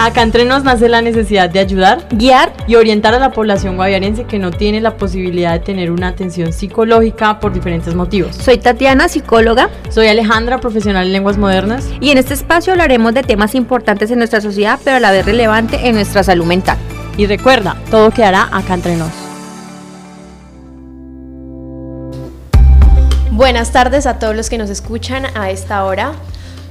Acá entre nos nace la necesidad de ayudar, guiar y orientar a la población guaviarense que no tiene la posibilidad de tener una atención psicológica por diferentes motivos. Soy Tatiana, psicóloga. Soy Alejandra, profesional en lenguas modernas. Y en este espacio hablaremos de temas importantes en nuestra sociedad, pero a la vez relevante en nuestra salud mental. Y recuerda, todo quedará acá entre nos. Buenas tardes a todos los que nos escuchan a esta hora.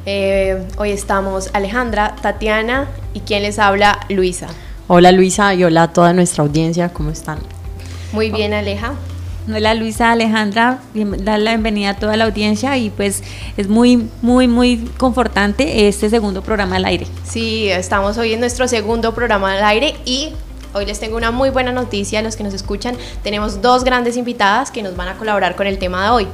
Eh, hoy estamos Alejandra, Tatiana y quien les habla, Luisa. Hola Luisa y hola a toda nuestra audiencia, ¿cómo están? Muy bien, Aleja. Hola Luisa, Alejandra, dar la bienvenida a toda la audiencia y pues es muy, muy, muy confortante este segundo programa al aire. Sí, estamos hoy en nuestro segundo programa al aire y Hoy les tengo una muy buena noticia a los que nos escuchan. Tenemos dos grandes invitadas que nos van a colaborar con el tema de hoy.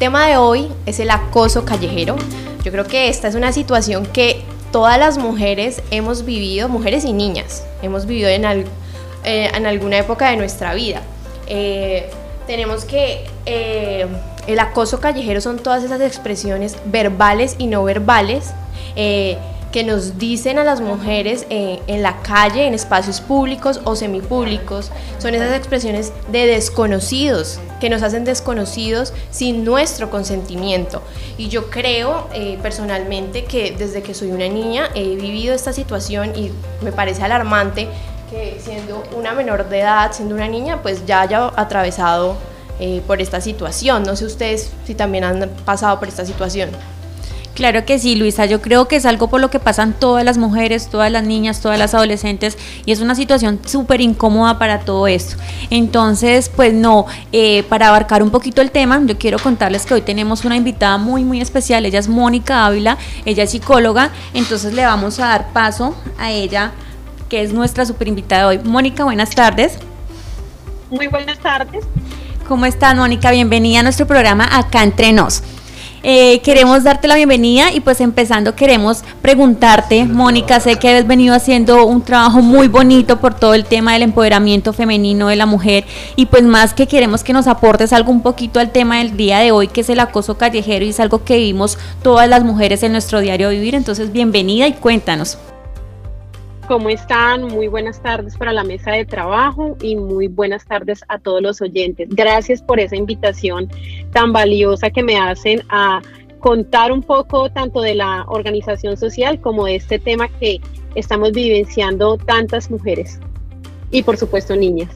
Tema de hoy es el acoso callejero. Yo creo que esta es una situación que todas las mujeres hemos vivido, mujeres y niñas, hemos vivido en, eh, en alguna época de nuestra vida. Eh, tenemos que eh, el acoso callejero son todas esas expresiones verbales y no verbales que nos dicen a las mujeres eh, en la calle, en espacios públicos o semipúblicos, son esas expresiones de desconocidos, que nos hacen desconocidos sin nuestro consentimiento. Y yo creo eh, personalmente que desde que soy una niña he vivido esta situación y me parece alarmante que siendo una menor de edad, siendo una niña, pues ya haya atravesado eh, por esta situación. No sé ustedes si también han pasado por esta situación. Claro que sí, Luisa. Yo creo que es algo por lo que pasan todas las mujeres, todas las niñas, todas las adolescentes y es una situación súper incómoda para todo esto. Entonces, pues no, eh, para abarcar un poquito el tema, yo quiero contarles que hoy tenemos una invitada muy, muy especial. Ella es Mónica Ávila, ella es psicóloga. Entonces le vamos a dar paso a ella, que es nuestra súper invitada hoy. Mónica, buenas tardes. Muy buenas tardes. ¿Cómo estás, Mónica? Bienvenida a nuestro programa Acá Entre Nos. Eh, queremos darte la bienvenida y pues empezando queremos preguntarte, Mónica, sé que has venido haciendo un trabajo muy bonito por todo el tema del empoderamiento femenino de la mujer y pues más que queremos que nos aportes algo un poquito al tema del día de hoy, que es el acoso callejero y es algo que vivimos todas las mujeres en nuestro diario vivir. Entonces, bienvenida y cuéntanos. ¿Cómo están? Muy buenas tardes para la mesa de trabajo y muy buenas tardes a todos los oyentes. Gracias por esa invitación tan valiosa que me hacen a contar un poco tanto de la organización social como de este tema que estamos vivenciando tantas mujeres y por supuesto niñas.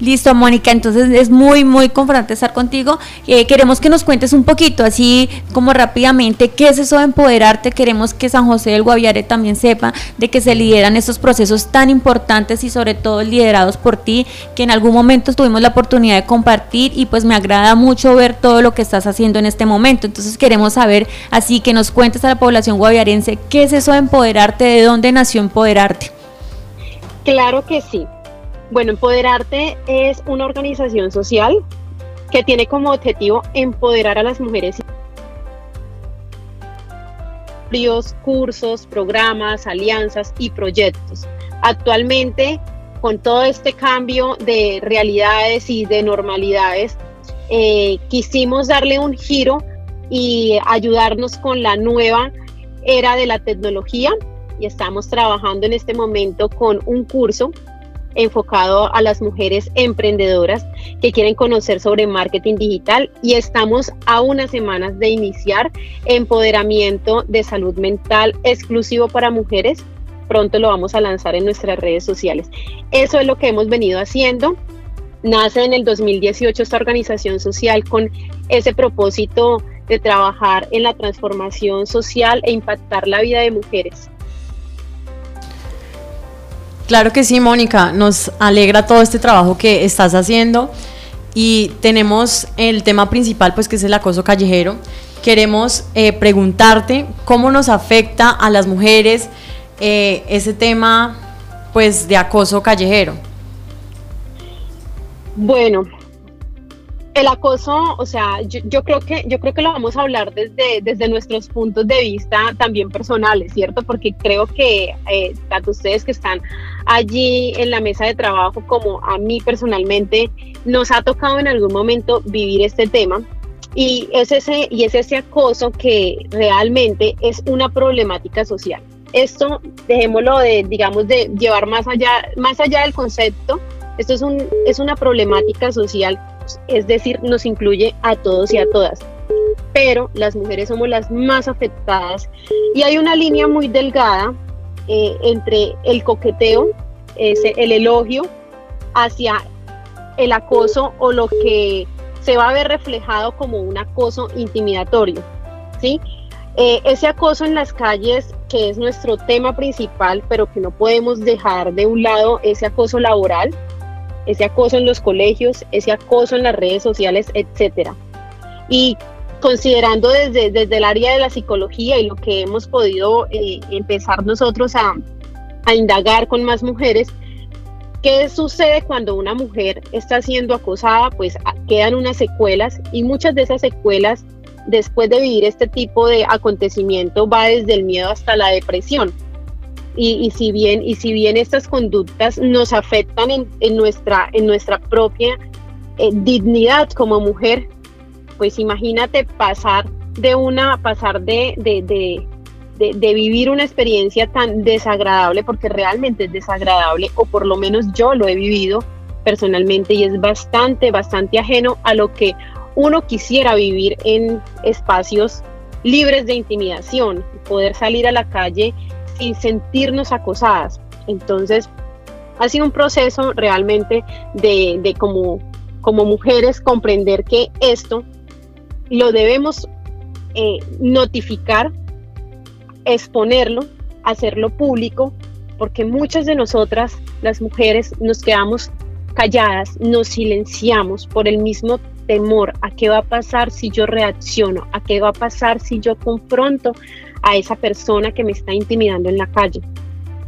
Listo, Mónica, entonces es muy, muy confortante estar contigo. Eh, queremos que nos cuentes un poquito, así como rápidamente, qué es eso de empoderarte. Queremos que San José del Guaviare también sepa de que se lideran estos procesos tan importantes y sobre todo liderados por ti, que en algún momento tuvimos la oportunidad de compartir y pues me agrada mucho ver todo lo que estás haciendo en este momento. Entonces queremos saber, así que nos cuentes a la población guaviarense, qué es eso de empoderarte, de dónde nació empoderarte. Claro que sí. Bueno, Empoderarte es una organización social que tiene como objetivo empoderar a las mujeres. Cursos, programas, alianzas y proyectos. Actualmente, con todo este cambio de realidades y de normalidades, eh, quisimos darle un giro y ayudarnos con la nueva era de la tecnología y estamos trabajando en este momento con un curso enfocado a las mujeres emprendedoras que quieren conocer sobre marketing digital y estamos a unas semanas de iniciar empoderamiento de salud mental exclusivo para mujeres. Pronto lo vamos a lanzar en nuestras redes sociales. Eso es lo que hemos venido haciendo. Nace en el 2018 esta organización social con ese propósito de trabajar en la transformación social e impactar la vida de mujeres. Claro que sí, Mónica, nos alegra todo este trabajo que estás haciendo y tenemos el tema principal, pues que es el acoso callejero. Queremos eh, preguntarte cómo nos afecta a las mujeres eh, ese tema, pues, de acoso callejero. Bueno, el acoso, o sea, yo, creo que yo creo que lo vamos a hablar desde, desde nuestros puntos de vista también personales, ¿cierto? Porque creo que eh, tanto ustedes que están allí en la mesa de trabajo como a mí personalmente nos ha tocado en algún momento vivir este tema. Y es, ese, y es ese acoso que realmente es una problemática social. Esto, dejémoslo de, digamos, de llevar más allá, más allá del concepto, esto es, un, es una problemática social, es decir, nos incluye a todos y a todas. Pero las mujeres somos las más afectadas y hay una línea muy delgada eh, entre el coqueteo, el elogio, hacia el acoso o lo que se va a ver reflejado como un acoso intimidatorio. ¿sí? Eh, ese acoso en las calles, que es nuestro tema principal, pero que no podemos dejar de un lado, ese acoso laboral, ese acoso en los colegios, ese acoso en las redes sociales, etcétera. Y considerando desde, desde el área de la psicología y lo que hemos podido eh, empezar nosotros a, a indagar con más mujeres, ¿Qué sucede cuando una mujer está siendo acosada? Pues quedan unas secuelas y muchas de esas secuelas después de vivir este tipo de acontecimiento va desde el miedo hasta la depresión. Y, si, bien, y si bien estas conductas nos afectan en, nuestra, en nuestra propia eh, dignidad como mujer, pues imagínate pasar de una, pasar de, de, de, vivir una experiencia tan desagradable, porque realmente es desagradable, o por lo menos yo lo he vivido personalmente y es bastante, bastante ajeno a lo que uno quisiera vivir en espacios libres de intimidación, poder salir a la calle sin sentirnos acosadas. Entonces, ha sido un proceso realmente de, de como, como mujeres comprender que esto lo debemos eh, notificar exponerlo, hacerlo público, porque muchas de nosotras, las mujeres, nos quedamos calladas, nos silenciamos por el mismo temor a qué va a pasar si yo reacciono, a qué va a pasar si yo confronto a esa persona que me está intimidando en la calle.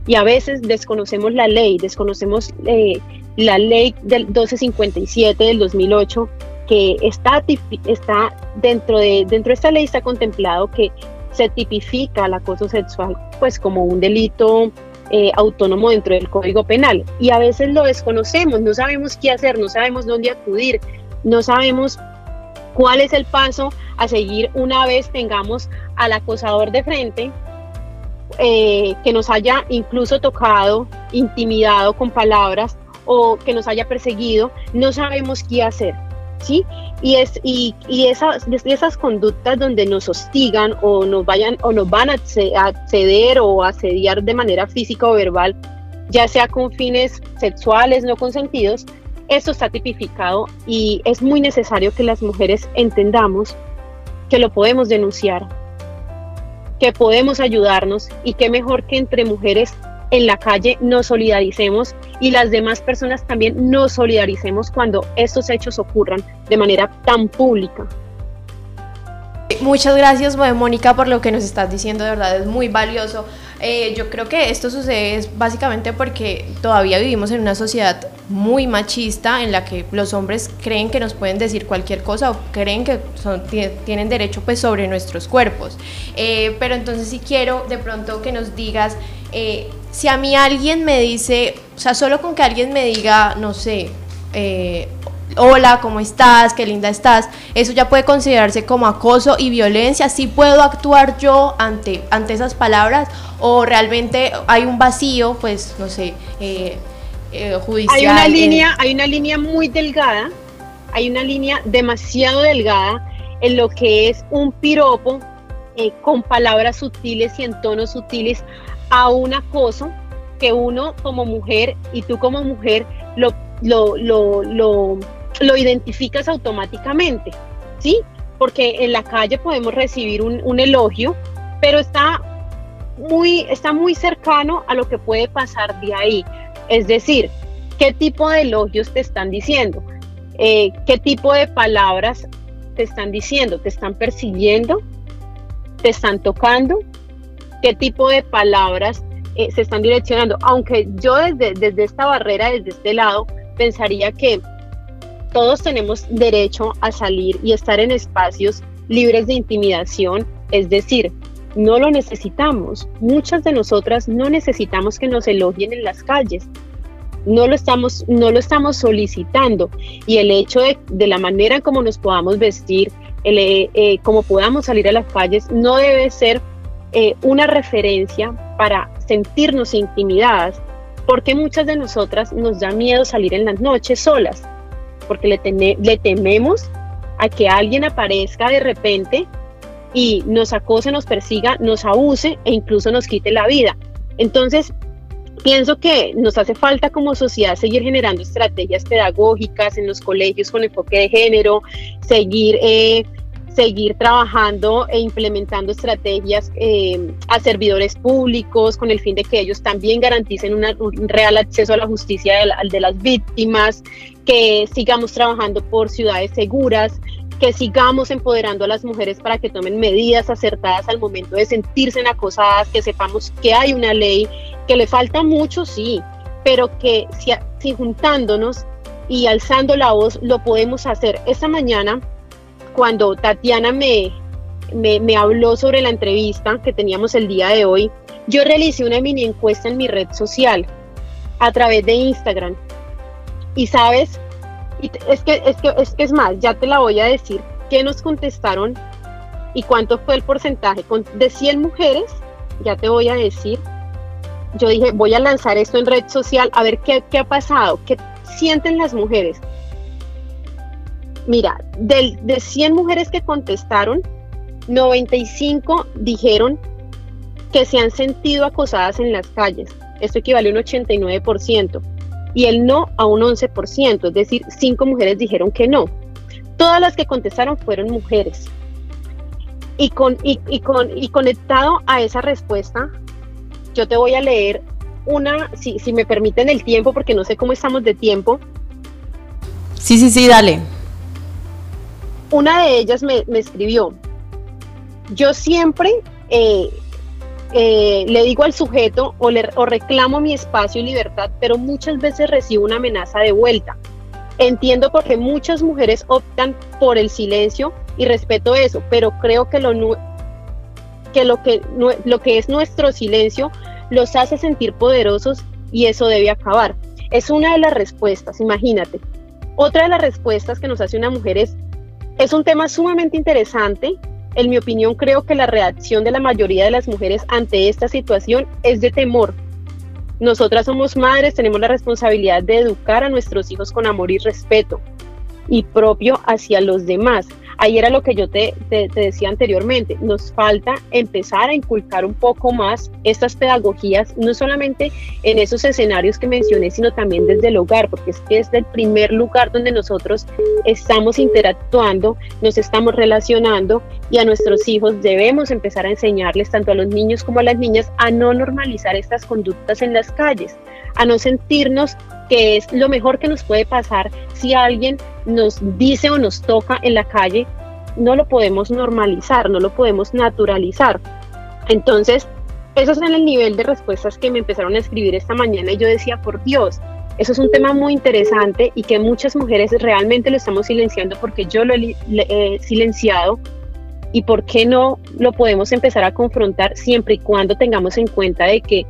Y a veces desconocemos la ley, desconocemos eh, la ley del 1257 del 2008 que está, está dentro, de, dentro de esta ley está contemplado que se tipifica el acoso sexual pues como un delito eh, autónomo dentro del Código Penal y a veces lo desconocemos, no sabemos qué hacer, no sabemos dónde acudir, no sabemos cuál es el paso a seguir una vez tengamos al acosador de frente eh, que nos haya incluso tocado, intimidado con palabras o que nos haya perseguido, no sabemos qué hacer. ¿sí? Y, es, y, y esas, esas conductas donde nos hostigan o nos, vayan, o nos van a acceder o asediar de manera física o verbal, ya sea con fines sexuales no consentidos, esto está tipificado y es muy necesario que las mujeres entendamos que lo podemos denunciar, que podemos ayudarnos y que mejor que entre mujeres en la calle nos solidaricemos y las demás personas también nos solidaricemos cuando estos hechos ocurran de manera tan pública. Muchas gracias, Mónica, por lo que nos estás diciendo, de verdad es muy valioso. Eh, yo creo que esto sucede básicamente porque todavía vivimos en una sociedad muy machista en la que los hombres creen que nos pueden decir cualquier cosa o creen que tienen derecho pues sobre nuestros cuerpos. Eh, pero entonces si quiero de pronto que nos digas eh, si a mí alguien me dice, o sea, solo con que alguien me diga, no sé, hola, ¿cómo estás? Qué linda estás, eso ya puede considerarse como acoso y violencia. ¿Sí puedo actuar yo ante, ante esas palabras? ¿O realmente hay un vacío, pues, no sé, eh, eh, judicial? Hay una, línea, hay una línea muy delgada, hay una línea demasiado delgada en lo que es un piropo con palabras sutiles y en tonos sutiles a un acoso que uno como mujer y tú como mujer lo, lo, lo, lo, identificas automáticamente, ¿sí? Porque en la calle podemos recibir un, un, elogio, pero está muy, está muy cercano a lo que puede pasar de ahí. Es decir, ¿qué tipo de elogios te están diciendo? Eh, ¿Qué tipo de palabras te están diciendo? ¿Te están persiguiendo? ¿Te están tocando? qué tipo de palabras eh, se están direccionando. Aunque yo desde, desde esta barrera, desde este lado, pensaría que todos tenemos derecho a salir y estar en espacios libres de intimidación, es decir, no lo necesitamos. Muchas de nosotras no necesitamos que nos elogien en las calles. No lo estamos, no lo estamos solicitando. Y el hecho de, la manera como nos podamos vestir, el, eh, eh, cómo podamos salir a las calles, no debe ser eh, una referencia para sentirnos intimidadas, porque muchas de nosotras nos da miedo salir en las noches solas, porque le, le tememos a que alguien aparezca de repente y nos acose, nos persiga, nos abuse e incluso nos quite la vida. Entonces, pienso que nos hace falta como sociedad seguir generando estrategias pedagógicas en los colegios con enfoque de género, seguir, eh, seguir trabajando e implementando estrategias eh, a servidores públicos con el fin de que ellos también garanticen un real acceso a la justicia de las víctimas, que sigamos trabajando por ciudades seguras, que sigamos empoderando a las mujeres para que tomen medidas acertadas al momento de sentirse acosadas, que sepamos que hay una ley, que le falta mucho, sí, pero que si, juntándonos y alzando la voz lo podemos hacer. Esta mañana, cuando Tatiana me, me, me, habló sobre la entrevista que teníamos el día de hoy, yo realicé una mini encuesta en mi red social a través de Instagram. Y sabes, es que, es que, es que es más, ya te la voy a decir, ¿qué nos contestaron y cuánto fue el porcentaje? De 100 mujeres, ya te voy a decir, yo dije, voy a lanzar esto en red social, a ver qué, qué ha pasado, qué sienten las mujeres. Mira, de, de 100 mujeres que contestaron, 95 dijeron que se han sentido acosadas en las calles. Esto equivale a un 89% y el no a un 11%, es decir, cinco mujeres dijeron que no. Todas las que contestaron fueron mujeres. Y, con, y, con, y conectado a esa respuesta, yo te voy a leer una, si, si me permiten el tiempo, porque no sé cómo estamos de tiempo. Sí, sí, sí, dale. Una de ellas me, me escribió, yo siempre eh, eh, le digo al sujeto o, reclamo mi espacio y libertad, pero muchas veces recibo una amenaza de vuelta. Entiendo porque muchas mujeres optan por el silencio y respeto eso, pero creo que lo, que que, lo que es nuestro silencio los hace sentir poderosos y eso debe acabar. Es una de las respuestas, imagínate. Otra de las respuestas que nos hace una mujer es, es un tema sumamente interesante en mi opinión, creo que la reacción de la mayoría de las mujeres ante esta situación es de temor. Nosotras somos madres, tenemos la responsabilidad de educar a nuestros hijos con amor y respeto y propio hacia los demás. Ahí era lo que yo te, decía anteriormente, nos falta empezar a inculcar un poco más estas pedagogías, no solamente en esos escenarios que mencioné, sino también desde el hogar, porque es que es el primer lugar donde nosotros estamos interactuando, nos estamos relacionando y a nuestros hijos debemos empezar a enseñarles, tanto a los niños como a las niñas, a no normalizar estas conductas en las calles, a no sentirnos que es lo mejor que nos puede pasar si alguien nos dice o nos toca en la calle, no lo podemos normalizar, no lo podemos naturalizar. Entonces, eso es en el nivel de respuestas que me empezaron a escribir esta mañana y yo decía, por Dios, eso es un tema muy interesante y que muchas mujeres realmente lo estamos silenciando porque yo lo he silenciado y por qué no lo podemos empezar a confrontar siempre y cuando tengamos en cuenta de que,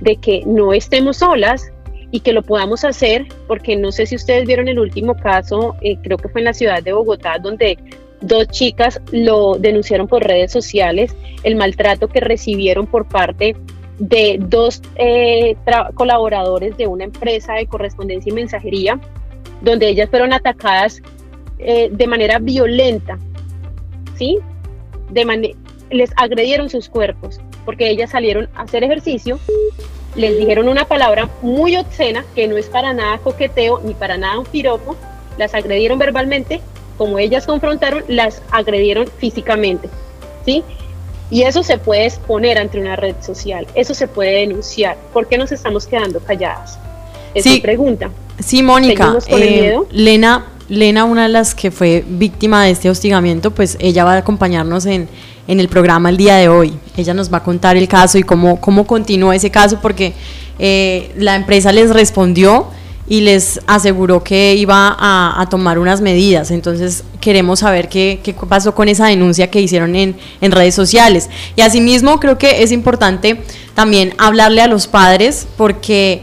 de que no estemos solas, y que lo podamos hacer, porque no sé si ustedes vieron el último caso, eh, creo que fue en la ciudad de Bogotá, donde dos chicas lo denunciaron por redes sociales, el maltrato que recibieron por parte de dos eh, colaboradores de una empresa de correspondencia y mensajería, donde ellas fueron atacadas eh, de manera violenta, ¿sí? De les agredieron sus cuerpos, porque ellas salieron a hacer ejercicio les dijeron una palabra muy obscena que no es para nada coqueteo ni para nada un piropo, las agredieron verbalmente, como ellas confrontaron, las agredieron físicamente, ¿sí? Y eso se puede exponer ante una red social, eso se puede denunciar. ¿Por qué nos estamos quedando calladas? Esa sí, pregunta. Sí, Mónica. Eh, Lena, Lena, una de las que fue víctima de este hostigamiento, pues ella va a acompañarnos en, en el programa el día de hoy. Ella nos va a contar el caso y cómo, cómo continuó ese caso, porque eh, la empresa les respondió y les aseguró que iba a, tomar unas medidas. Entonces queremos saber qué, qué, pasó con esa denuncia que hicieron en, en redes sociales. Y asimismo creo que es importante también hablarle a los padres porque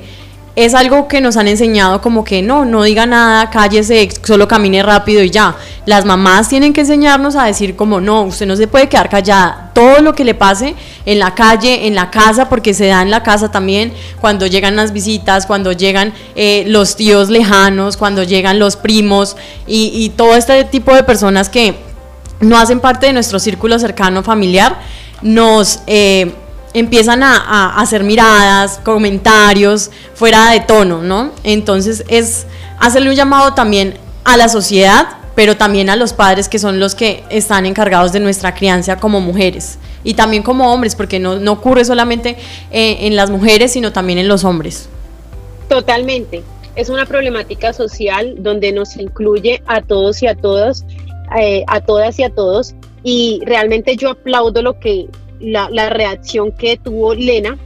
es algo que nos han enseñado como que no, no diga nada, cállese, solo camine rápido y ya. Las mamás tienen que enseñarnos a decir como no, usted no se puede quedar callada. Todo lo que le pase en la calle, en la casa, porque se da en la casa también, cuando llegan las visitas, cuando llegan eh, los tíos lejanos, cuando llegan los primos y, todo este tipo de personas que no hacen parte de nuestro círculo cercano familiar, nos... Eh, empiezan a, hacer miradas, comentarios fuera de tono, ¿no? Entonces es hacerle un llamado también a la sociedad, pero también a los padres que son los que están encargados de nuestra crianza como mujeres y también como hombres, porque no, ocurre solamente eh, en las mujeres, sino también en los hombres. Totalmente. Es una problemática social donde nos incluye a todos y a todas, eh, a todas y a todos. Y realmente yo aplaudo lo que la, reacción que tuvo Lena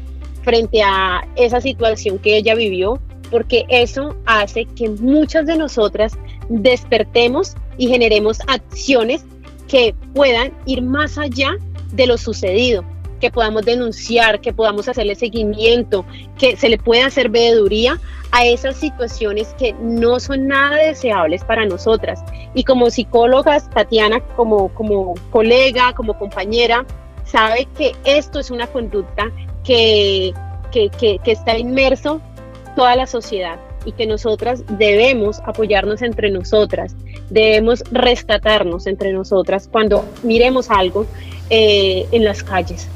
frente a esa situación que ella vivió, porque eso hace que muchas de nosotras despertemos y generemos acciones que puedan ir más allá de lo sucedido, que podamos denunciar, que podamos hacerle seguimiento, que se le pueda hacer veeduría a esas situaciones que no son nada deseables para nosotras. Y como psicólogas, Tatiana, como, como colega, como compañera, sabe que esto es una conducta que, que, está inmerso toda la sociedad y que nosotras debemos apoyarnos entre nosotras, debemos rescatarnos entre nosotras cuando miremos algo eh, en las calles.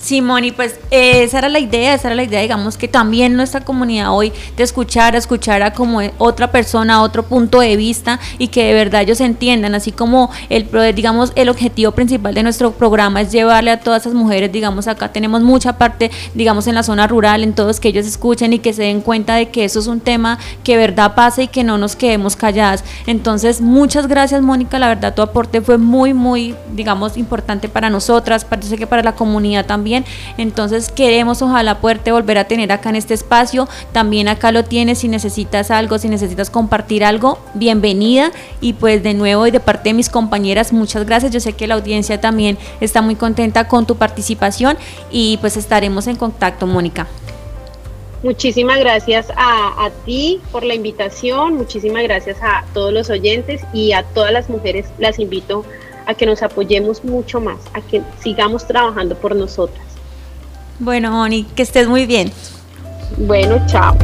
Simón, y pues eh, esa era la idea, esa era la idea, digamos, que también nuestra comunidad hoy de escuchar, escuchar a como otra persona, otro punto de vista y que de verdad ellos entiendan, así como el, digamos, el objetivo principal de nuestro programa es llevarle a todas esas mujeres, digamos, acá tenemos mucha parte, digamos, en la zona rural, en todos que ellos escuchen y que se den cuenta de que eso es un tema que verdad pasa y que no nos quedemos calladas. Entonces, muchas gracias, Mónica, la verdad tu aporte fue muy, muy, digamos, importante para nosotras, parece que para la comunidad también entonces queremos ojalá poderte volver a tener acá en este espacio. También acá lo tienes si necesitas algo, si necesitas compartir algo, bienvenida. Y pues de nuevo y de parte de mis compañeras, muchas gracias. Yo sé que la audiencia también está muy contenta con tu participación y pues estaremos en contacto, Mónica. Muchísimas gracias a, a, ti por la invitación, muchísimas gracias a todos los oyentes y a todas las mujeres las invito a que nos apoyemos mucho más, a que sigamos trabajando por nosotras. Bueno, Moni, que estés muy bien. Bueno, chao.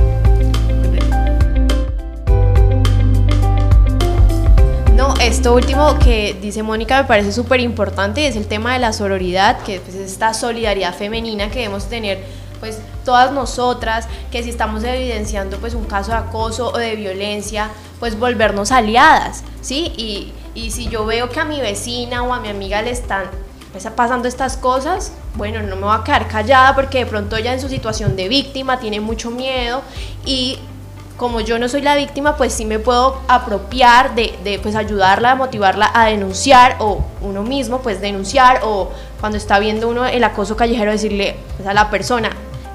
No, esto último que dice Mónica me parece súper importante, es el tema de la sororidad, que pues, es esta solidaridad femenina que debemos tener pues todas nosotras, que si estamos evidenciando pues un caso de acoso o de violencia, pues volvernos aliadas, ¿sí? Y, y si yo veo que a mi vecina o a mi amiga le están pues, pasando estas cosas, bueno, no me voy a quedar callada porque de pronto ella en su situación de víctima tiene mucho miedo y como yo no soy la víctima, pues sí me puedo apropiar de, de pues ayudarla, motivarla a denunciar o uno mismo pues denunciar o cuando está viendo uno el acoso callejero decirle pues, a la persona,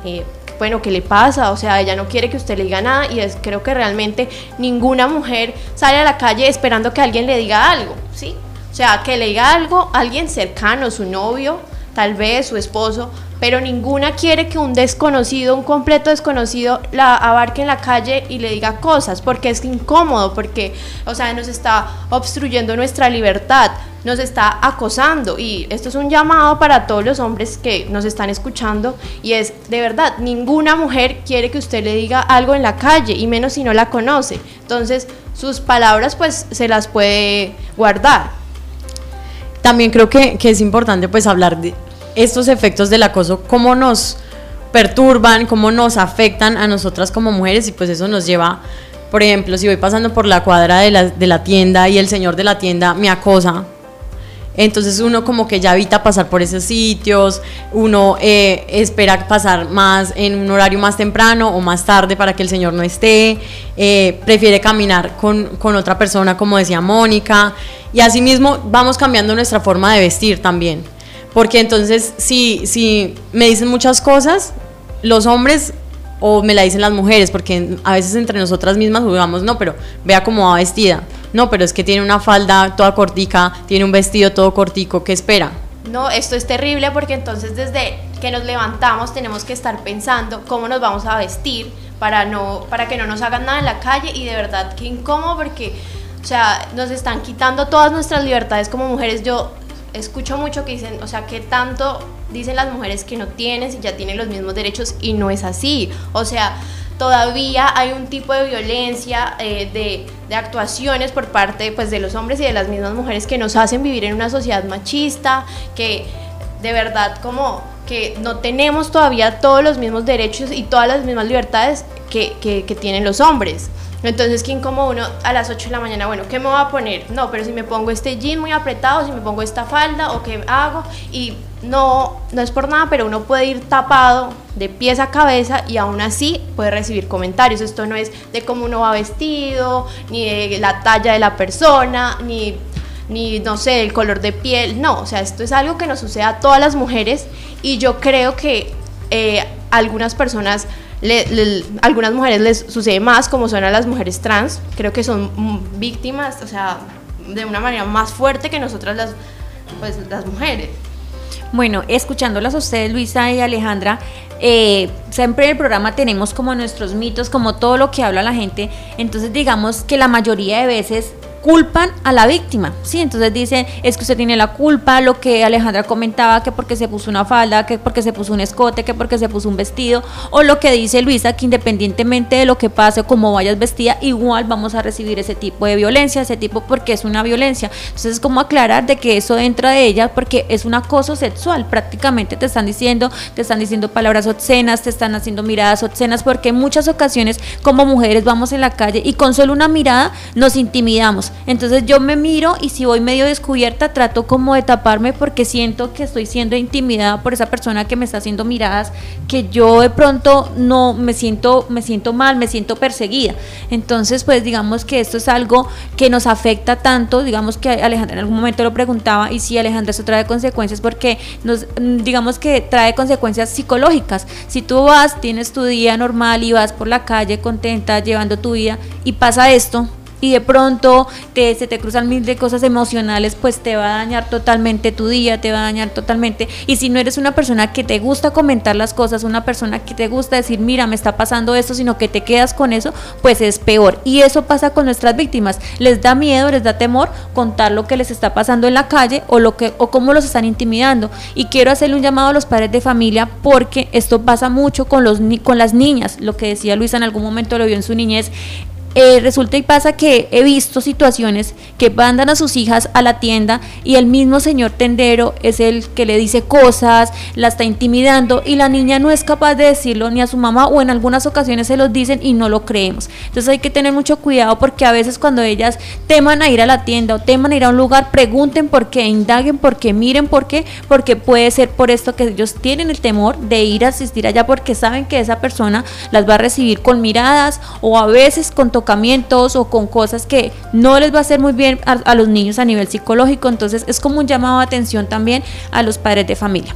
eh, bueno, ¿qué le pasa? O sea, ella no quiere que usted le diga nada y es, creo que realmente ninguna mujer sale a la calle esperando que alguien le diga algo, ¿sí? O sea, que le diga algo alguien cercano, su novio, tal vez su esposo, pero ninguna quiere que un desconocido, un completo desconocido, la abarque en la calle y le diga cosas, porque es incómodo, porque, o sea, nos está obstruyendo nuestra libertad, nos está acosando. Y esto es un llamado para todos los hombres que nos están escuchando, y es, de verdad, ninguna mujer quiere que usted le diga algo en la calle, y menos si no la conoce. Entonces, sus palabras, pues, se las puede guardar. También creo que, es importante, pues, hablar de estos efectos del acoso, cómo nos perturban, cómo nos afectan a nosotras como mujeres y pues eso nos lleva, por ejemplo, si voy pasando por la cuadra de la, de la tienda y el señor de la tienda me acosa, entonces uno como que ya evita pasar por esos sitios, uno eh, espera pasar más en un horario más temprano o más tarde para que el señor no esté, eh, prefiere caminar con, con, otra persona como decía Mónica y asimismo vamos cambiando nuestra forma de vestir también. Porque entonces, si, si me dicen muchas cosas, los hombres o me la dicen las mujeres, porque a veces entre nosotras mismas jugamos, no, pero vea cómo va vestida. No, pero es que tiene una falda toda cortica, tiene un vestido todo cortico, ¿qué espera? No, esto es terrible porque entonces desde que nos levantamos tenemos que estar pensando cómo nos vamos a vestir, para, no, para que no nos hagan nada en la calle y de verdad que incómodo porque, o sea, nos están quitando todas nuestras libertades como mujeres. Yo escucho mucho que dicen, o sea, que tanto dicen las mujeres que no tienen si ya tienen los mismos derechos y no es así. O sea, todavía hay un tipo de violencia, eh, de, actuaciones por parte pues, de los hombres y de las mismas mujeres que nos hacen vivir en una sociedad machista, que de verdad como que no tenemos todavía todos los mismos derechos y todas las mismas libertades que, que tienen los hombres. Entonces, ¿quién como uno a las 8 de la mañana? Bueno, ¿qué me voy a poner? No, pero si me pongo este jean muy apretado, si me pongo esta falda o qué hago y no, no es por nada, pero uno puede ir tapado de pies a cabeza y aún así puede recibir comentarios. Esto no es de cómo uno va vestido, ni de la talla de la persona, ni, ni no sé, el color de piel. No, o sea, esto es algo que nos sucede a todas las mujeres y yo creo que eh, algunas personas algunas mujeres les sucede más, como son a las mujeres trans, creo que son víctimas, o sea, de una manera más fuerte que nosotras las, pues, las mujeres. Bueno, escuchándolas a ustedes, Luisa y Alejandra, eh, siempre en el programa tenemos como nuestros mitos, como todo lo que habla la gente, entonces digamos que la mayoría de veces culpan a la víctima, ¿sí? Entonces dicen, es que usted tiene la culpa, lo que Alejandra comentaba, que porque se puso una falda, que porque se puso un escote, que porque se puso un vestido, o lo que dice Luisa, que independientemente de lo que pase o cómo vayas vestida, igual vamos a recibir ese tipo de violencia, ese tipo porque es una violencia. Entonces es como aclarar de que eso entra de ella porque es un acoso sexual, prácticamente te están diciendo, te están diciendo palabras obscenas, te están haciendo miradas obscenas, porque en muchas ocasiones como mujeres vamos en la calle y con solo una mirada nos intimidamos entonces yo me miro y si voy medio descubierta trato como de taparme porque siento que estoy siendo intimidada por esa persona que me está haciendo miradas que yo de pronto no me siento me siento mal, me siento perseguida. Entonces, pues digamos que esto es algo que nos afecta tanto, digamos que Alejandra en algún momento lo preguntaba y sí Alejandra eso trae consecuencias porque nos digamos que trae consecuencias psicológicas. Si tú vas, tienes tu día normal y vas por la calle contenta llevando tu vida y pasa esto, y de pronto te, se te cruzan mil de cosas emocionales, pues te va a dañar totalmente tu día, te va a dañar totalmente. Y si no eres una persona que te gusta comentar las cosas, una persona que te gusta decir, mira, me está pasando esto, sino que te quedas con eso, pues es peor. Y eso pasa con nuestras víctimas. Les da miedo, les da temor contar lo que les está pasando en la calle o, lo que, o cómo los están intimidando. Y quiero hacerle un llamado a los padres de familia porque esto pasa mucho con, los, con las niñas. Lo que decía Luisa en algún momento lo vio en su niñez eh, resulta y pasa que he visto situaciones que mandan a sus hijas a la tienda y el mismo señor tendero es el que le dice cosas, la está intimidando y la niña no es capaz de decirlo ni a su mamá o en algunas ocasiones se los dicen y no lo creemos. Entonces hay que tener mucho cuidado porque a veces cuando ellas teman a ir a la tienda o teman a ir a un lugar, pregunten por qué, indaguen por qué, miren por qué, porque puede ser por esto que ellos tienen el temor de ir a asistir allá porque saben que esa persona las va a recibir con miradas o a veces con o con cosas que no les va a hacer muy bien a, los niños a nivel psicológico. Entonces es como un llamado de atención también a los padres de familia.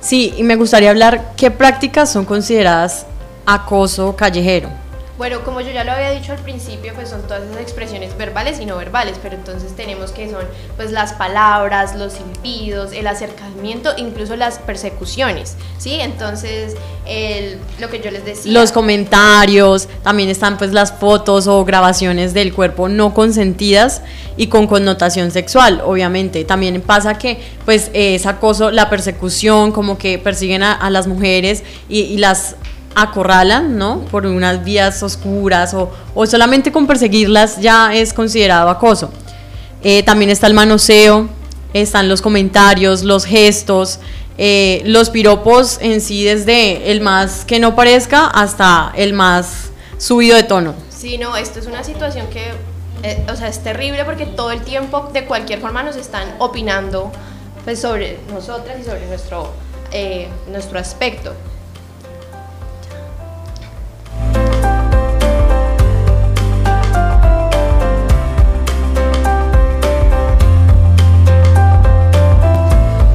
Sí, y me gustaría hablar qué prácticas son consideradas acoso callejero. Bueno, como yo ya lo había dicho al principio, pues son todas esas expresiones verbales y no verbales, pero entonces tenemos que son pues las palabras, los impidos, el acercamiento, incluso las persecuciones, ¿sí? Entonces, el, lo que yo les decía. Los comentarios, también están pues las fotos o grabaciones del cuerpo no consentidas y con connotación sexual, obviamente. También pasa que pues es acoso, la persecución, como que persiguen a, las mujeres y, y las acorralan, ¿no? Por unas vías oscuras o, o solamente con perseguirlas ya es considerado acoso. Eh, también está el manoseo, están los comentarios, los gestos, eh, los piropos en sí desde el más que no parezca hasta el más subido de tono. Sí, no, esto es una situación que, eh, o sea, es terrible porque todo el tiempo de cualquier forma nos están opinando pues, sobre nosotras y sobre nuestro, nuestro aspecto.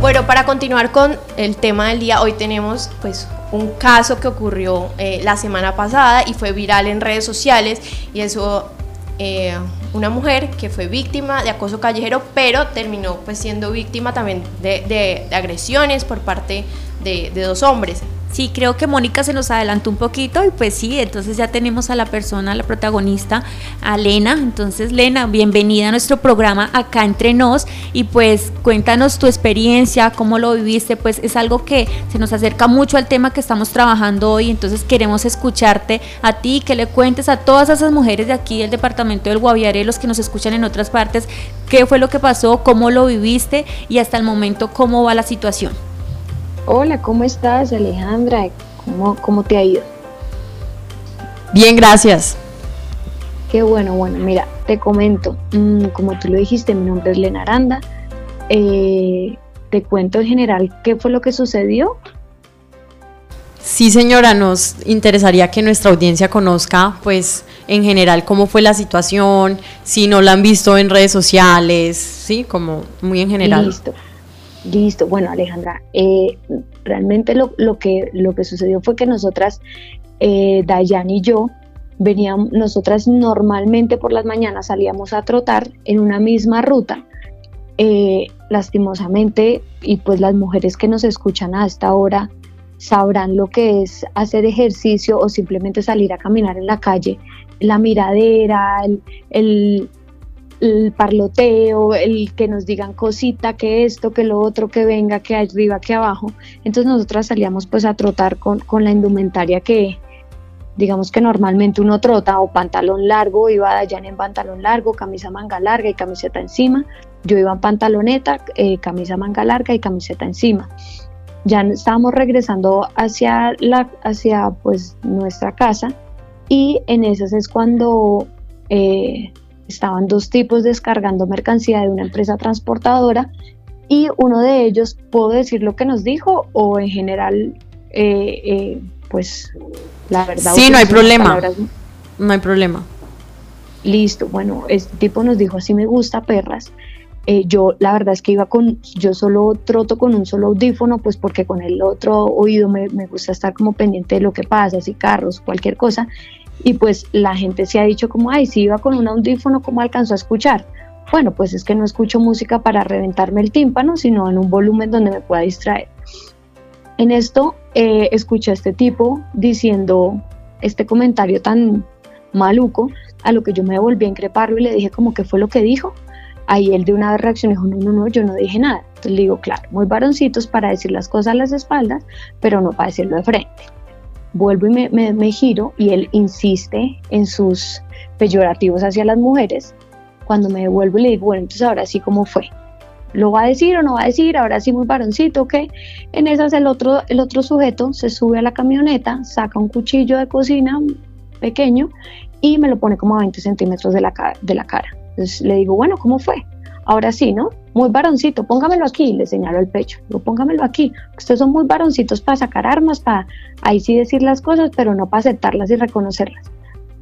Bueno, para continuar con el tema del día, hoy tenemos pues un caso que ocurrió eh, la semana pasada y fue viral en redes sociales y eso eh, una mujer que fue víctima de acoso callejero, pero terminó pues siendo víctima también de, agresiones por parte de, dos hombres. Sí, creo que Mónica se nos adelantó un poquito y pues sí, entonces ya tenemos a la persona, a la protagonista, a Lena. Entonces, Lena, bienvenida a nuestro programa acá entre nos y pues cuéntanos tu experiencia, cómo lo viviste, pues es algo que se nos acerca mucho al tema que estamos trabajando hoy, entonces queremos escucharte a ti, que le cuentes a todas esas mujeres de aquí del departamento del Guaviare, los que nos escuchan en otras partes, qué fue lo que pasó, cómo lo viviste y hasta el momento cómo va la situación. Hola, ¿cómo estás Alejandra? ¿Cómo, cómo te ha ido? Bien, gracias. Qué bueno, bueno, mira, te comento, mm, como tú lo dijiste, mi nombre es Lena Aranda, eh, te cuento en general qué fue lo que sucedió. Sí, señora, nos interesaría que nuestra audiencia conozca, pues, en general cómo fue la situación, si no la han visto en redes sociales, sí, como muy en general. Listo. Listo, bueno Alejandra, eh, realmente lo, que, lo que sucedió fue que nosotras, eh, Dayan y yo, veníamos, nosotras normalmente por las mañanas salíamos a trotar en una misma ruta. Eh, lastimosamente, y pues las mujeres que nos escuchan a esta hora sabrán lo que es hacer ejercicio o simplemente salir a caminar en la calle, la miradera, el el parloteo, el que nos digan cosita, que esto, que lo otro, que venga, que arriba, que abajo. Entonces nosotras salíamos pues a trotar con, con la indumentaria que digamos que normalmente uno trota o pantalón largo, iba allá en pantalón largo, camisa manga larga y camiseta encima. Yo iba en pantaloneta, eh, camisa manga larga y camiseta encima. Ya estábamos regresando hacia, la, hacia pues nuestra casa y en esas es cuando eh, estaban dos tipos descargando mercancía de una empresa transportadora y uno de ellos, ¿puedo decir lo que nos dijo o en general, eh, eh, pues la verdad? Sí, no hay problema. No hay problema. Listo, bueno, este tipo nos dijo, así me gusta perras. Eh, yo la verdad es que iba con, yo solo troto con un solo audífono, pues porque con el otro oído me, me gusta estar como pendiente de lo que pasa, si carros, cualquier cosa y pues la gente se ha dicho como, ay, si iba con un audífono, ¿cómo alcanzó a escuchar? Bueno, pues es que no escucho música para reventarme el tímpano, sino en un volumen donde me pueda distraer. En esto eh, escuché a este tipo diciendo este comentario tan maluco, a lo que yo me volví a increparlo y le dije como que fue lo que dijo. Ahí él de una vez reaccionó, dijo, no, no, no, yo no dije nada. Entonces le digo, claro, muy varoncitos para decir las cosas a las espaldas, pero no para decirlo de frente vuelvo y me, giro y él insiste en sus peyorativos hacia las mujeres. Cuando me devuelvo y le digo, bueno, entonces ahora sí, ¿cómo fue? ¿Lo va a decir o no va a decir? Ahora sí, muy varoncito, ¿ok? En esas el otro, el otro sujeto se sube a la camioneta, saca un cuchillo de cocina pequeño y me lo pone como a 20 centímetros de la, de la cara. Entonces le digo, bueno, ¿cómo fue? Ahora sí, ¿no? Muy varoncito, póngamelo aquí, le señalo el pecho. Digo, póngamelo aquí. Ustedes son muy varoncitos para sacar armas, para ahí sí decir las cosas, pero no para aceptarlas y reconocerlas.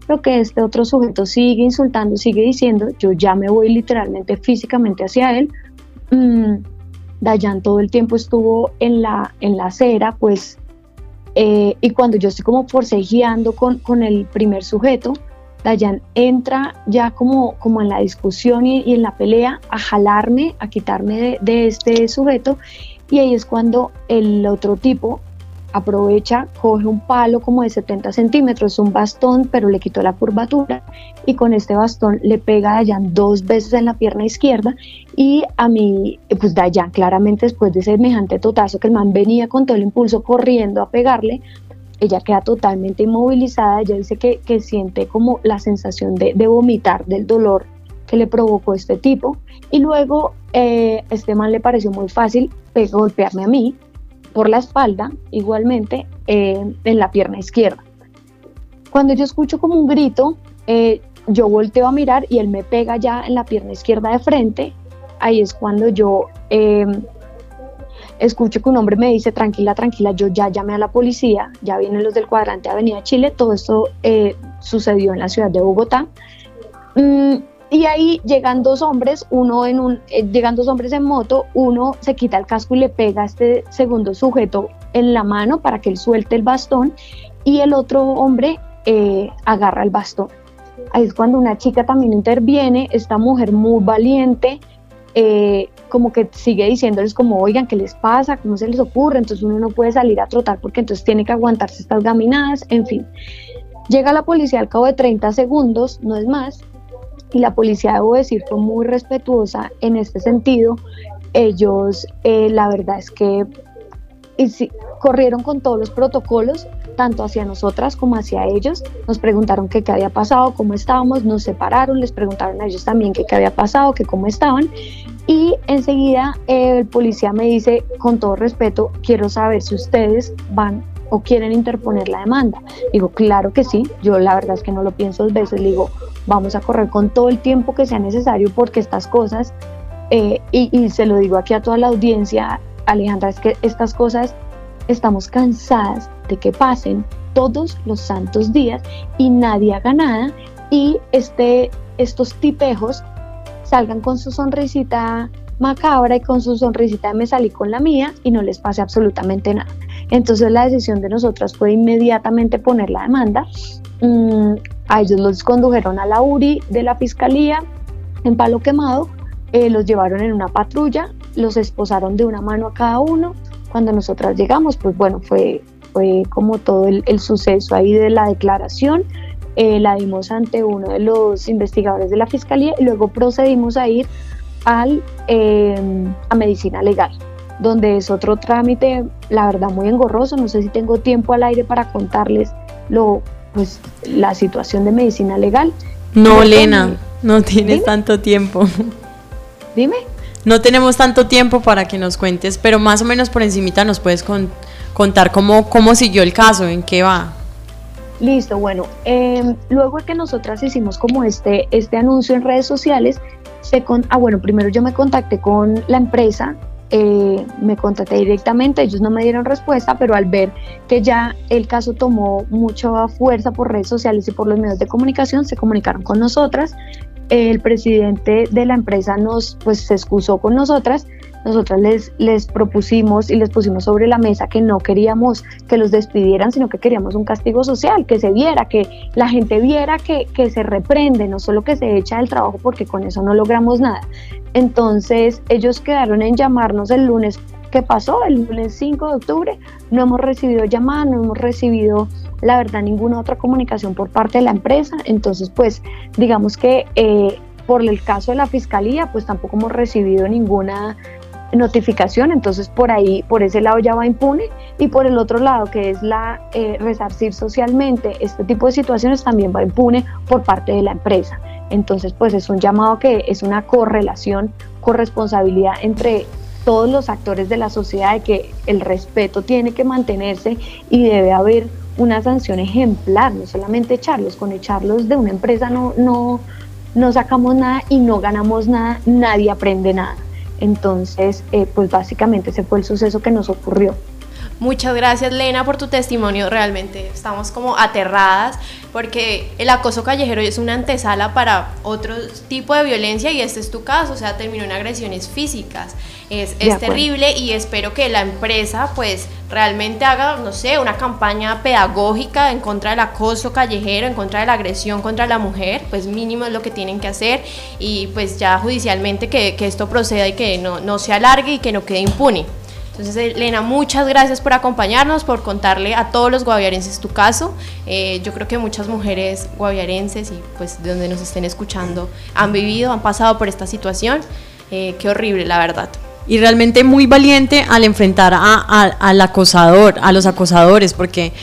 Lo que este otro sujeto sigue insultando, sigue diciendo, yo ya me voy literalmente físicamente hacia él. Mm, Dayan todo el tiempo estuvo en la, en la acera, pues, eh, y cuando yo estoy como forcejeando con, con el primer sujeto, Dayan entra ya como, como en la discusión y, en la pelea a jalarme, a quitarme de, este sujeto. Y ahí es cuando el otro tipo aprovecha, coge un palo como de 70 centímetros, un bastón, pero le quitó la curvatura y con este bastón le pega a Dayan dos veces en la pierna izquierda. Y a mí, pues Dayan claramente después de semejante totazo que el man venía con todo el impulso corriendo a pegarle, ella queda totalmente inmovilizada, ella dice que, siente como la sensación de, vomitar del dolor que le provocó este tipo y luego eh, este man le pareció muy fácil golpearme a mí por la espalda, igualmente eh, en la pierna izquierda. Cuando yo escucho como un grito, eh, yo volteo a mirar y él me pega ya en la pierna izquierda de frente. Ahí es cuando yo escucho que un hombre me dice, tranquila, tranquila, yo ya llamé a la policía, ya vienen los del cuadrante Avenida Chile, todo esto eh, sucedió en la ciudad de Bogotá. Mm, y ahí llegan dos hombres, uno en un, eh, llegan dos hombres en moto, uno se quita el casco y le pega a este segundo sujeto en la mano para que él suelte el bastón y el otro hombre eh, agarra el bastón. Ahí es cuando una chica también interviene, esta mujer muy valiente, como que sigue diciéndoles como, oigan, ¿qué les pasa? ¿Cómo se les ocurre? Entonces uno no puede salir a trotar porque entonces tiene que aguantarse estas gaminadas, en fin. Llega la policía al cabo de 30 segundos, no es más, y la policía, debo decir, fue muy respetuosa en este sentido. Ellos, eh, la verdad es que corrieron con todos los protocolos, tanto hacia nosotras como hacia ellos. Nos preguntaron qué, qué había pasado, cómo estábamos, nos separaron, les preguntaron a ellos también qué, qué había pasado, qué cómo estaban. Y enseguida el policía me dice, con todo respeto, quiero saber si ustedes van o quieren interponer la demanda. Digo, claro que sí, yo la verdad es que no lo pienso dos veces, digo, vamos a correr con todo el tiempo que sea necesario porque estas cosas, eh, y, y se lo digo aquí a toda la audiencia, Alejandra, es que estas cosas estamos cansadas de que pasen todos los santos días y nadie haga nada y este, estos tipejos salgan con su sonrisita macabra y con su sonrisita me salí con la mía y no les pase absolutamente nada. Entonces la decisión de nosotras fue inmediatamente poner la demanda. Mm, a ellos los condujeron a la URI de la Fiscalía en Palo Quemado, eh, los llevaron en una patrulla, los esposaron de una mano a cada uno. Cuando nosotras llegamos, pues bueno, fue, fue como todo el, suceso ahí de la declaración. Eh, la dimos ante uno de los investigadores de la Fiscalía y luego procedimos a ir al, eh, a medicina legal donde es otro trámite, la verdad, muy engorroso. No sé si tengo tiempo al aire para contarles lo, pues, la situación de medicina legal. No, Lena, no tienes tanto tiempo. Dime. No tenemos tanto tiempo para que nos cuentes, pero más o menos por encimita nos puedes contar cómo, cómo siguió el caso, en qué va. Listo, bueno, em, luego que nosotras hicimos como este, este anuncio en redes sociales, se con, ah, bueno, primero yo me contacté con la empresa eh, me contacté directamente, ellos no me dieron respuesta, pero al ver que ya el caso tomó mucha fuerza por redes sociales y por los medios de comunicación, se comunicaron con nosotras. El presidente de la empresa nos, pues, se excusó con nosotras nosotras les, les propusimos y les pusimos sobre la mesa que no queríamos que los despidieran, sino que queríamos un castigo social, que se viera, que la gente viera que, que se reprende, no solo que se echa del trabajo, porque con eso no logramos nada. Entonces ellos quedaron en llamarnos el lunes ¿Qué pasó? El lunes 5 de octubre no hemos recibido llamada, no hemos recibido, la verdad, ninguna otra comunicación por parte de la empresa. Entonces, pues, digamos que eh, por el caso de la fiscalía, pues tampoco hemos recibido ninguna notificación, entonces por ahí, por ese lado ya va impune y por el otro lado que es la eh, resarcir socialmente este tipo de situaciones también va impune por parte de la empresa. Entonces pues es un llamado que es una correlación, corresponsabilidad entre todos los actores de la sociedad de que el respeto tiene que mantenerse y debe haber una sanción ejemplar, no solamente echarlos, con echarlos de una empresa no, no, no sacamos nada y no ganamos nada, nadie aprende nada. Entonces, eh, pues básicamente ese fue el suceso que nos ocurrió. Muchas gracias Lena por tu testimonio, realmente estamos como aterradas porque el acoso callejero es una antesala para otro tipo de violencia y este es tu caso, o sea, terminó en agresiones físicas. Es, es terrible y espero que la empresa pues realmente haga, no sé, una campaña pedagógica en contra del acoso callejero, en contra de la agresión contra la mujer, pues mínimo es lo que tienen que hacer y pues ya judicialmente que, que esto proceda y que no, no se alargue y que no quede impune. Entonces, Elena, muchas gracias por acompañarnos, por contarle a todos los guaviarenses tu caso. Eh, yo creo que muchas mujeres guaviarenses y pues de donde nos estén escuchando han vivido, han pasado por esta situación. Eh, qué horrible, la verdad. Y realmente muy valiente al enfrentar a, al acosador, a los acosadores, porque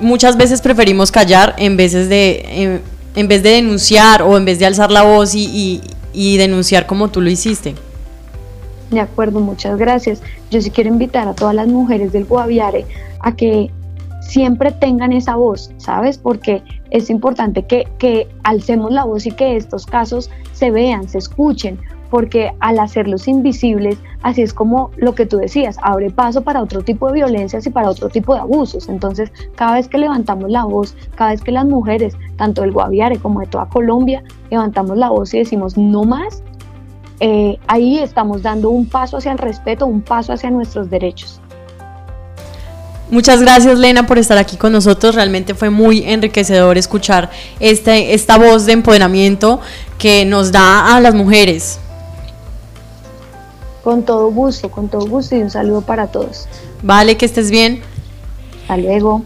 muchas veces preferimos callar en, veces de, en, vez de denunciar o en vez de alzar la voz y, denunciar como tú lo hiciste. De acuerdo, muchas gracias. Yo sí quiero invitar a todas las mujeres del Guaviare a que siempre tengan esa voz, ¿sabes? Porque es importante que, que alcemos la voz y que estos casos se vean, se escuchen, porque al hacerlos invisibles, así es como lo que tú decías, abre paso para otro tipo de violencias y para otro tipo de abusos. Entonces, cada vez que levantamos la voz, cada vez que las mujeres, tanto del Guaviare como de toda Colombia, levantamos la voz y decimos no más, eh, ahí estamos dando un paso hacia el respeto, un paso hacia nuestros derechos. Muchas gracias Lena por estar aquí con nosotros, realmente fue muy enriquecedor escuchar este, esta voz de empoderamiento que nos da a las mujeres. Con todo gusto, con todo gusto y un saludo para todos. Vale, que estés bien. Hasta luego.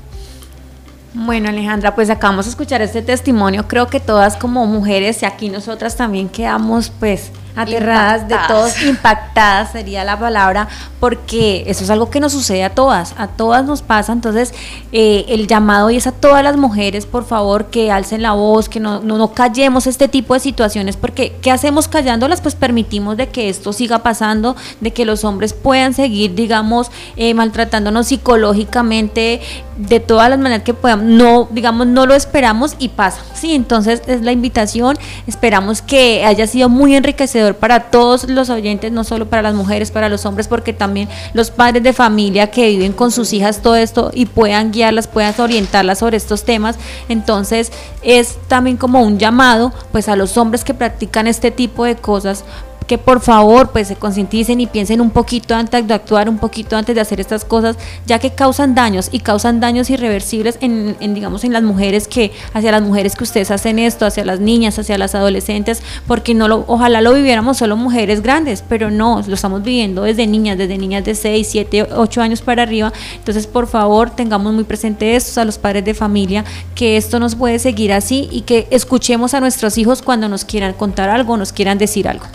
Bueno, Alejandra, pues acabamos de escuchar este testimonio. Creo que todas como mujeres y aquí nosotras también quedamos pues aterradas de todos, impactadas. sería la palabra, porque eso es algo que nos sucede a todas, a todas nos pasa, entonces eh, el llamado es a todas las mujeres, por favor, que alcen la voz, que no, no, callemos este tipo de situaciones, porque ¿qué hacemos callándolas? Pues permitimos de que esto siga pasando, de que los hombres puedan seguir, digamos, eh, maltratándonos psicológicamente de todas las maneras que podamos, no, digamos, no lo esperamos y pasa, sí, entonces es la invitación, esperamos que haya sido muy enriquecedor para todos los oyentes, no solo para las mujeres, para los hombres, porque también los padres de familia que viven con sus hijas todo esto y puedan guiarlas, puedan orientarlas sobre estos temas. Entonces es también como un llamado pues a los hombres que practican este tipo de cosas que por favor pues se concienticen y piensen un poquito antes de actuar, un poquito antes de hacer estas cosas, ya que causan daños y causan daños irreversibles en, digamos en las mujeres que hacia las mujeres que ustedes hacen esto, hacia las niñas, hacia las adolescentes, porque no lo ojalá lo viviéramos solo mujeres grandes, pero no, lo estamos viviendo desde niñas, desde niñas de 6, 7, 8 años para arriba. Entonces, por favor, tengamos muy presente esto a los padres de familia que esto nos puede seguir así y que escuchemos a nuestros hijos cuando nos quieran contar algo, nos quieran decir algo.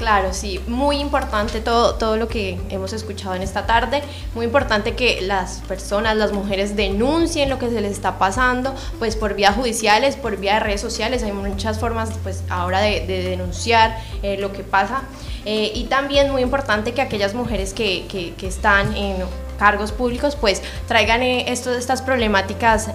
Claro, sí, muy importante todo, todo lo que hemos escuchado en esta tarde, muy importante que las personas, las mujeres denuncien lo que se les está pasando, pues por vías judiciales, por vía de redes sociales, hay muchas formas pues ahora de, denunciar eh, lo que pasa. Eh, y también muy importante que aquellas mujeres que, que, están en cargos públicos pues traigan eh, estas problemáticas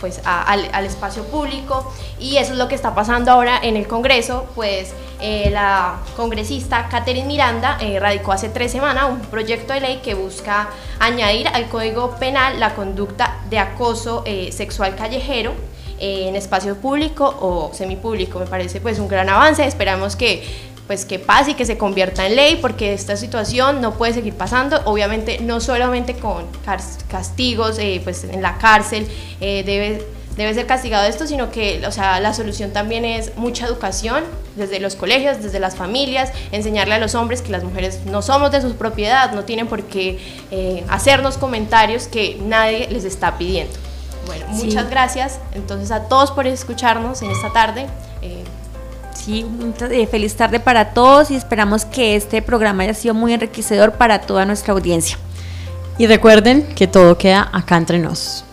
pues al, al, espacio público y eso es lo que está pasando ahora en el Congreso, pues eh, la congresista Catherine Miranda eh, radicó hace tres semanas un proyecto de ley que busca añadir al Código Penal la conducta de acoso eh, sexual callejero en espacio público o semipúblico. Me parece pues un gran avance, esperamos que pues que pase y que se convierta en ley porque esta situación no puede seguir pasando obviamente no solamente con castigos pues en la cárcel debe debe ser castigado esto, sino que, o sea, la solución también es mucha educación desde los colegios, desde las familias, enseñarle a los hombres que las mujeres no somos de su propiedad, no tienen por qué eh, hacernos comentarios que nadie les está pidiendo. Bueno, muchas gracias entonces a todos por escucharnos en esta tarde. Sí, eh, feliz tarde para todos y esperamos que este programa haya sido muy enriquecedor para toda nuestra audiencia. Y recuerden que todo queda acá entre nos.